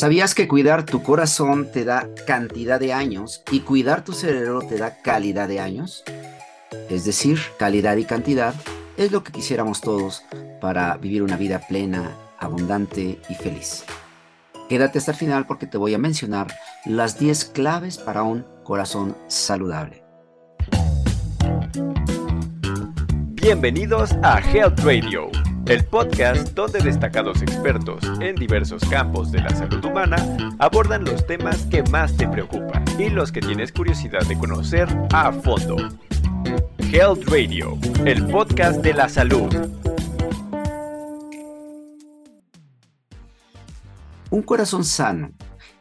¿Sabías que cuidar tu corazón te da cantidad de años y cuidar tu cerebro te da calidad de años? Es decir, calidad y cantidad es lo que quisiéramos todos para vivir una vida plena, abundante y feliz. Quédate hasta el final porque te voy a mencionar las 10 claves para un corazón saludable. Bienvenidos a Health Radio el podcast donde destacados expertos en diversos campos de la salud humana abordan los temas que más te preocupan y los que tienes curiosidad de conocer a fondo. Health Radio, el podcast de la salud. Un corazón sano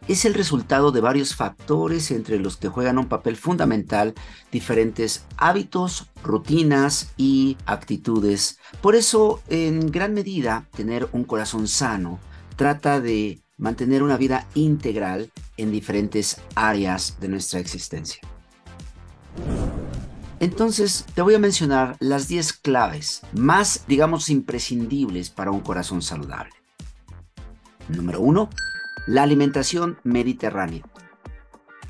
es el resultado de varios factores entre los que juegan un papel fundamental diferentes hábitos, rutinas y actitudes. Por eso, en gran medida, tener un corazón sano trata de mantener una vida integral en diferentes áreas de nuestra existencia. Entonces, te voy a mencionar las 10 claves más, digamos, imprescindibles para un corazón saludable. Número 1 la alimentación mediterránea.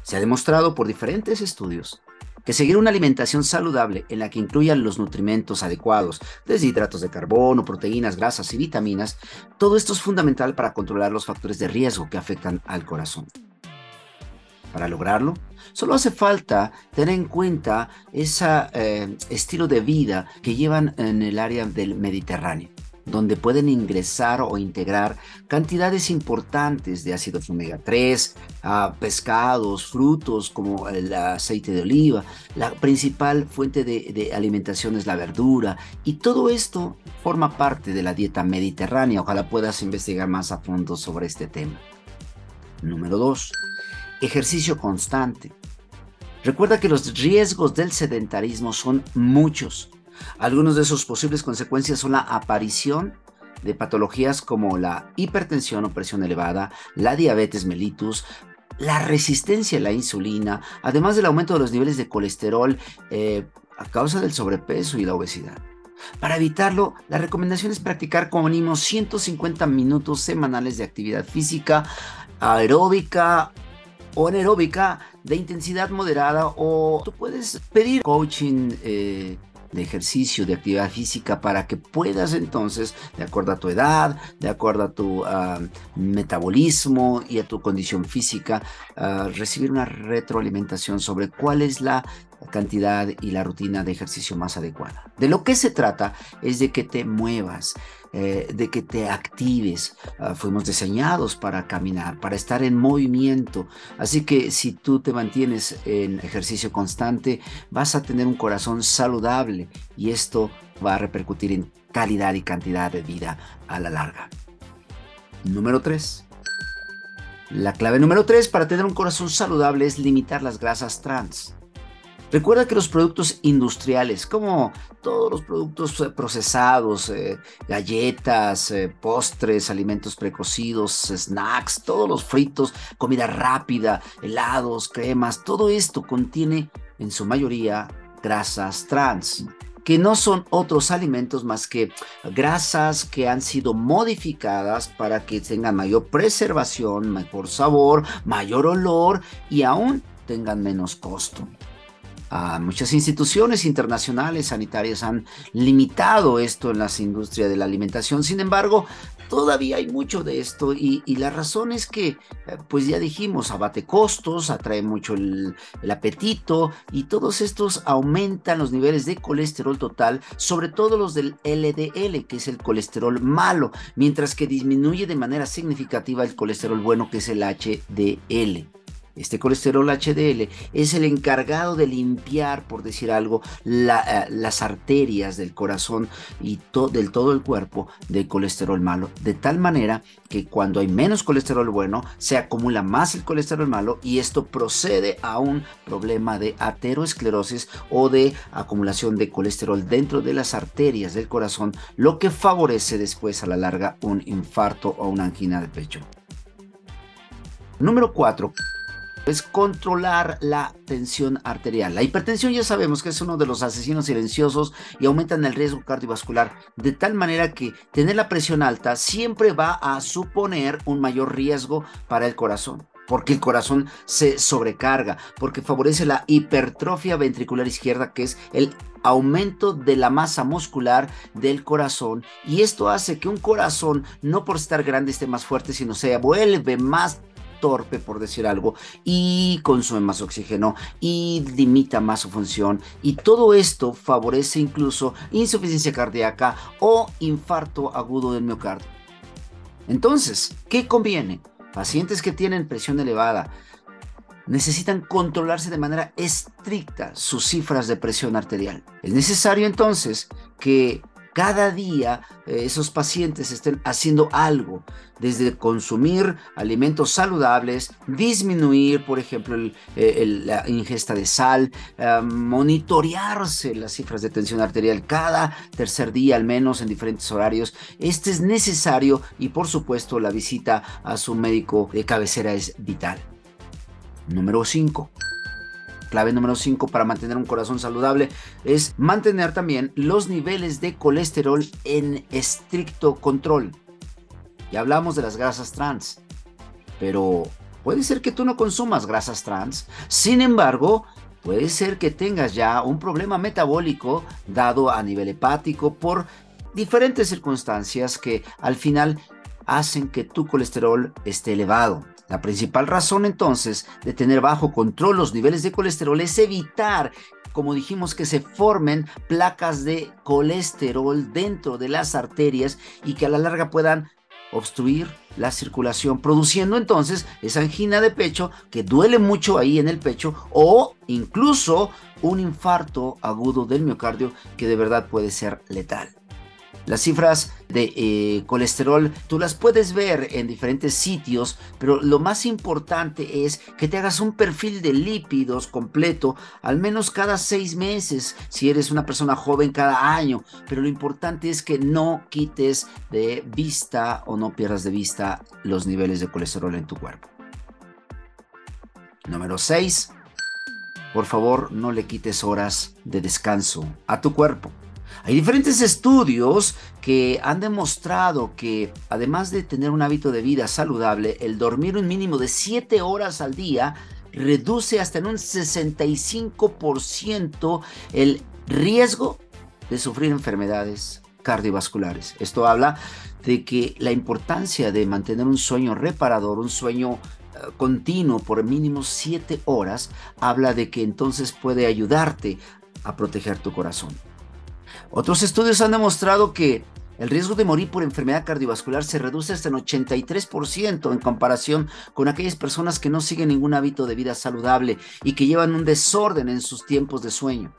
Se ha demostrado por diferentes estudios que seguir una alimentación saludable en la que incluyan los nutrimentos adecuados, desde hidratos de carbono, proteínas, grasas y vitaminas, todo esto es fundamental para controlar los factores de riesgo que afectan al corazón. Para lograrlo, solo hace falta tener en cuenta ese eh, estilo de vida que llevan en el área del Mediterráneo donde pueden ingresar o integrar cantidades importantes de ácidos omega 3, pescados, frutos como el aceite de oliva. La principal fuente de, de, alimentación es la verdura y todo esto forma parte de la dieta mediterránea. Ojalá puedas investigar más a fondo sobre este tema. Número 2. Ejercicio constante. Recuerda que los riesgos del sedentarismo son muchos algunos de sus posibles consecuencias son la aparición de patologías como la hipertensión o presión elevada, la diabetes mellitus, la resistencia a la insulina, además del aumento de los niveles de colesterol eh, a causa del sobrepeso y la obesidad. Para evitarlo, la recomendación es practicar como mínimo 150 minutos semanales de actividad física, aeróbica o anaeróbica de intensidad moderada o tú puedes pedir coaching eh, de ejercicio, de actividad física, para que puedas entonces, de acuerdo a tu edad, de acuerdo a tu ah, metabolismo y a tu condición física, ah, recibir una retroalimentación sobre cuál es la cantidad y la rutina de ejercicio más adecuada. De lo que se trata es de que te muevas, eh, de que te actives. Ah, fuimos diseñados para caminar, para estar en movimiento. Así que si tú te mantienes en ejercicio constante, vas a tener un corazón saludable y esto va a repercutir en calidad y cantidad de vida a la larga. Número 3. La clave número 3 para tener un corazón saludable es limitar las grasas trans. Recuerda que los productos industriales, como todos los productos eh, procesados, eh, galletas, eh, postres, alimentos precocidos, snacks, todos los fritos, comida rápida, helados, cremas, todo esto contiene en su mayoría grasas trans que no son otros alimentos más que grasas que han sido modificadas para que tengan mayor preservación, mejor sabor, mayor olor y aún tengan menos costo muchas instituciones internacionales sanitarias han limitado esto en las industrias de la alimentación. Sin embargo, todavía hay mucho de esto y, la razón es que, eh, pues ya dijimos, abate costos, atrae mucho el, el, apetito y todos estos aumentan los niveles de colesterol total, sobre todo los del LDL, que es el colesterol malo, mientras que disminuye de manera significativa el colesterol bueno, que es el HDL. Este colesterol HDL es el encargado de limpiar, por decir algo, eh, las arterias del corazón y del todo el cuerpo de colesterol malo, de tal manera que cuando hay menos colesterol bueno, se acumula más el colesterol malo y esto procede a un problema de ateroesclerosis o de acumulación de colesterol dentro de las arterias del corazón, lo que favorece después a la larga un infarto o una angina de pecho. Número 4 es controlar la tensión arterial. La hipertensión ya sabemos que es uno de los asesinos silenciosos y aumentan el riesgo cardiovascular de tal manera que tener la presión alta siempre va a suponer un mayor riesgo para el corazón porque el corazón se sobrecarga, porque favorece la hipertrofia ventricular izquierda, que es el aumento de la masa muscular del corazón. Y esto hace que un corazón, no por estar grande, esté más fuerte, sino se vuelve más torpe, por decir algo, y consume más oxígeno y limita más su función. Y todo esto favorece incluso insuficiencia cardíaca o infarto agudo del miocardio. Entonces, ¿qué conviene? Pacientes que tienen presión elevada necesitan controlarse de manera estricta sus cifras de presión arterial. Es necesario entonces que cada día eh, esos pacientes estén haciendo algo, desde consumir alimentos saludables, disminuir, por ejemplo, eh, la ingesta de sal, eh, monitorearse las cifras de tensión arterial cada tercer día al menos en diferentes horarios. Este es necesario y por supuesto la visita a su médico de cabecera es vital. Número 5 clave número 5 para mantener un corazón saludable es mantener también los niveles de colesterol en estricto control. Ya hablamos de las grasas trans, pero puede ser que tú no consumas grasas trans. Sin embargo, puede ser que tengas ya un problema metabólico dado a nivel hepático por diferentes circunstancias que al final hacen que tu colesterol esté elevado. La principal razón entonces de tener bajo control los niveles de colesterol es evitar como dijimos, que se formen placas de colesterol dentro de las arterias y que a la larga puedan obstruir la circulación, produciendo entonces esa angina de pecho que duele mucho ahí en el pecho o incluso un infarto agudo del miocardio que de verdad puede ser letal. Las cifras de eh, colesterol tú las puedes ver en diferentes sitios, pero lo más importante es que te hagas un perfil de lípidos completo, al menos cada seis meses, si eres una persona joven cada año. Pero lo importante es que no quites de vista o no pierdas de vista los niveles de colesterol en tu cuerpo. Número 6. Por favor, no le quites horas de descanso a tu cuerpo. Hay diferentes estudios que han demostrado que además de tener un hábito de vida saludable, el dormir un mínimo de 7 horas al día reduce hasta en un 65% el riesgo de sufrir enfermedades cardiovasculares. Esto habla de que la importancia de mantener un sueño reparador, un sueño eh, continuo por mínimo 7 horas, habla de que entonces puede ayudarte a proteger tu corazón. Otros estudios han demostrado que el riesgo de morir por enfermedad cardiovascular se reduce hasta en 83% en comparación con aquellas personas que no siguen ningún hábito de vida saludable y que llevan un desorden en sus tiempos de sueño.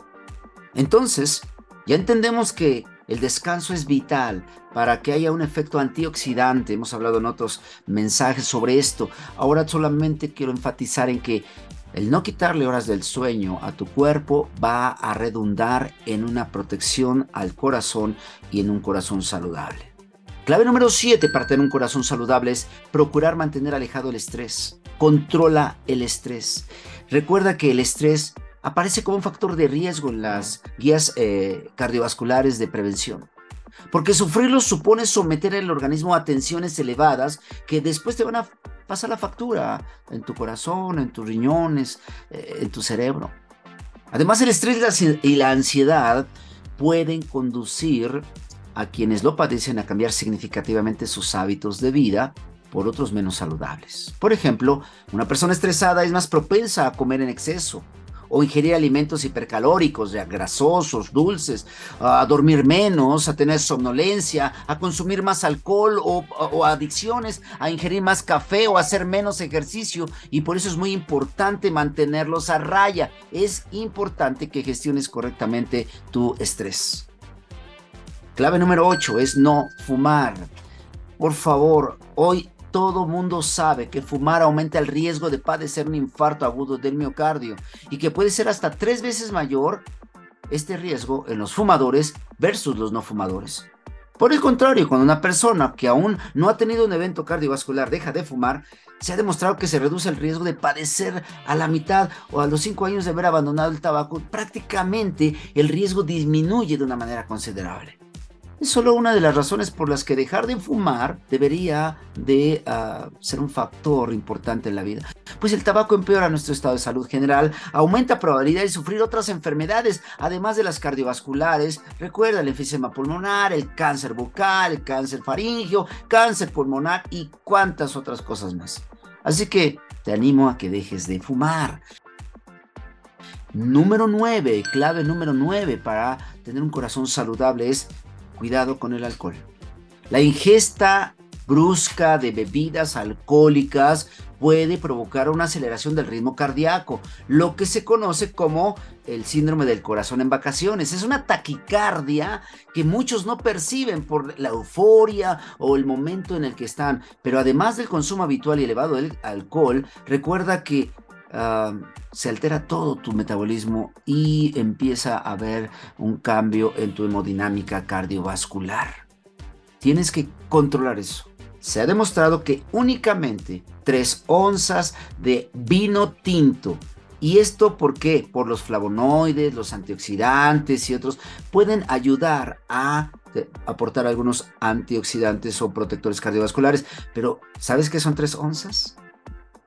Entonces, ya entendemos que el descanso es vital para que haya un efecto antioxidante. Hemos hablado en otros mensajes sobre esto. Ahora solamente quiero enfatizar en que el no quitarle horas del sueño a tu cuerpo va a redundar en una protección al corazón y en un corazón saludable. Clave número 7 para tener un corazón saludable es procurar mantener alejado el estrés. Controla el estrés. Recuerda que el estrés aparece como un factor de riesgo en las guías eh, cardiovasculares de prevención. Porque sufrirlo supone someter el organismo a tensiones elevadas que después te van a pasa la factura en tu corazón, en tus riñones, eh, en tu cerebro. Además, el estrés y la ansiedad pueden conducir a quienes lo padecen a cambiar significativamente sus hábitos de vida por otros menos saludables. Por ejemplo, una persona estresada es más propensa a comer en exceso, o ingerir alimentos hipercalóricos, ya grasosos, dulces, a dormir menos, a tener somnolencia, a consumir más alcohol o, adicciones, a ingerir más café o a hacer menos ejercicio. Y por eso es muy importante mantenerlos a raya. Es importante que gestiones correctamente tu estrés. Clave número 8 es no fumar. Por favor, hoy todo mundo sabe que fumar aumenta el riesgo de padecer un infarto agudo del miocardio y que puede ser hasta tres veces mayor este riesgo en los fumadores versus los no fumadores. Por el contrario, cuando una persona que aún no ha tenido un evento cardiovascular deja de fumar, se ha demostrado que se reduce el riesgo de padecer a la mitad o a los cinco años de haber abandonado el tabaco. Prácticamente el riesgo disminuye de una manera considerable es solo una de las razones por las que dejar de fumar debería de ah, ser un factor importante en la vida. Pues el tabaco empeora nuestro estado de salud general, aumenta probabilidad de sufrir otras enfermedades, además de las cardiovasculares. Recuerda el enfisema pulmonar, el cáncer bucal, el cáncer faríngeo, cáncer pulmonar y cuantas otras cosas más. Así que te animo a que dejes de fumar. Número 9, clave número 9 para tener un corazón saludable es cuidado con el alcohol. La ingesta brusca de bebidas alcohólicas puede provocar una aceleración del ritmo cardíaco, lo que se conoce como el síndrome del corazón en vacaciones. Es una taquicardia que muchos no perciben por la euforia o el momento en el que están, pero además del consumo habitual y elevado del alcohol, recuerda que se altera todo tu metabolismo y empieza a haber un cambio en tu hemodinámica cardiovascular. Tienes que controlar eso. Se ha demostrado que únicamente 3 onzas de vino tinto ¿Y esto por qué? Por los flavonoides, los antioxidantes y otros pueden ayudar a aportar algunos antioxidantes o protectores cardiovasculares. Pero ¿sabes qué son 3 onzas?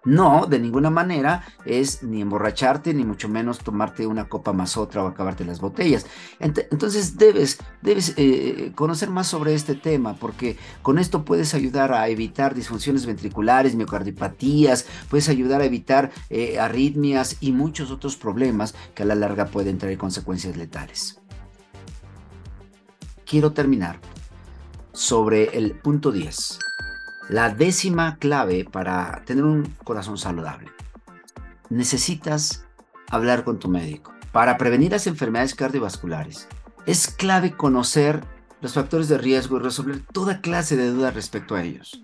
No, de ninguna manera es ni emborracharte, ni mucho menos tomarte una copa más otra o acabarte las botellas. Entonces debes, debes eh, conocer más sobre este tema, porque con esto puedes ayudar a evitar disfunciones ventriculares, miocardiopatías, puedes ayudar a evitar eh, arritmias y muchos otros problemas que a la larga pueden traer consecuencias letales. Quiero terminar sobre el punto 10 la décima clave para tener un corazón saludable. Necesitas hablar con tu médico. Para prevenir las enfermedades cardiovasculares, es clave conocer los factores de riesgo y resolver toda clase de dudas respecto a ellos.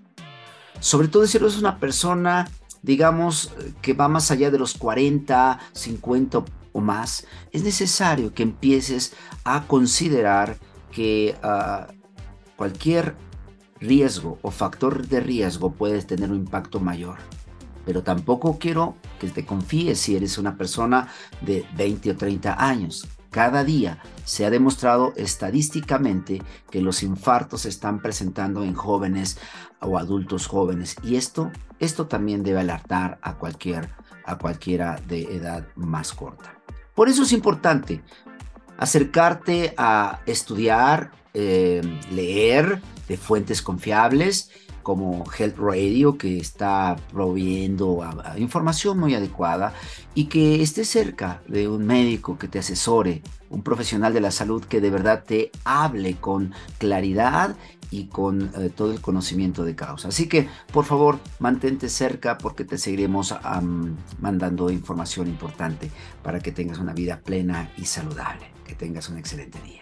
Sobre todo si eres una persona, digamos, que va más allá de los 40, 50 o más, es necesario que empieces a considerar que ah, cualquier riesgo o factor de riesgo puedes tener un impacto mayor. Pero tampoco quiero que te confíes si eres una persona de 20 o 30 años. Cada día se ha demostrado estadísticamente que los infartos se están presentando en jóvenes o adultos jóvenes y esto, esto también debe alertar a, cualquier, a cualquiera de edad más corta. Por eso es importante acercarte a estudiar, eh, leer de fuentes confiables como Health Radio, que está proveyendo información muy adecuada y que esté cerca de un médico que te asesore, un profesional de la salud que de verdad te hable con claridad y con eh, todo el conocimiento de causa. Así que, por favor, mantente cerca porque te seguiremos mandando información importante para que tengas una vida plena y saludable. Que tengas un excelente día.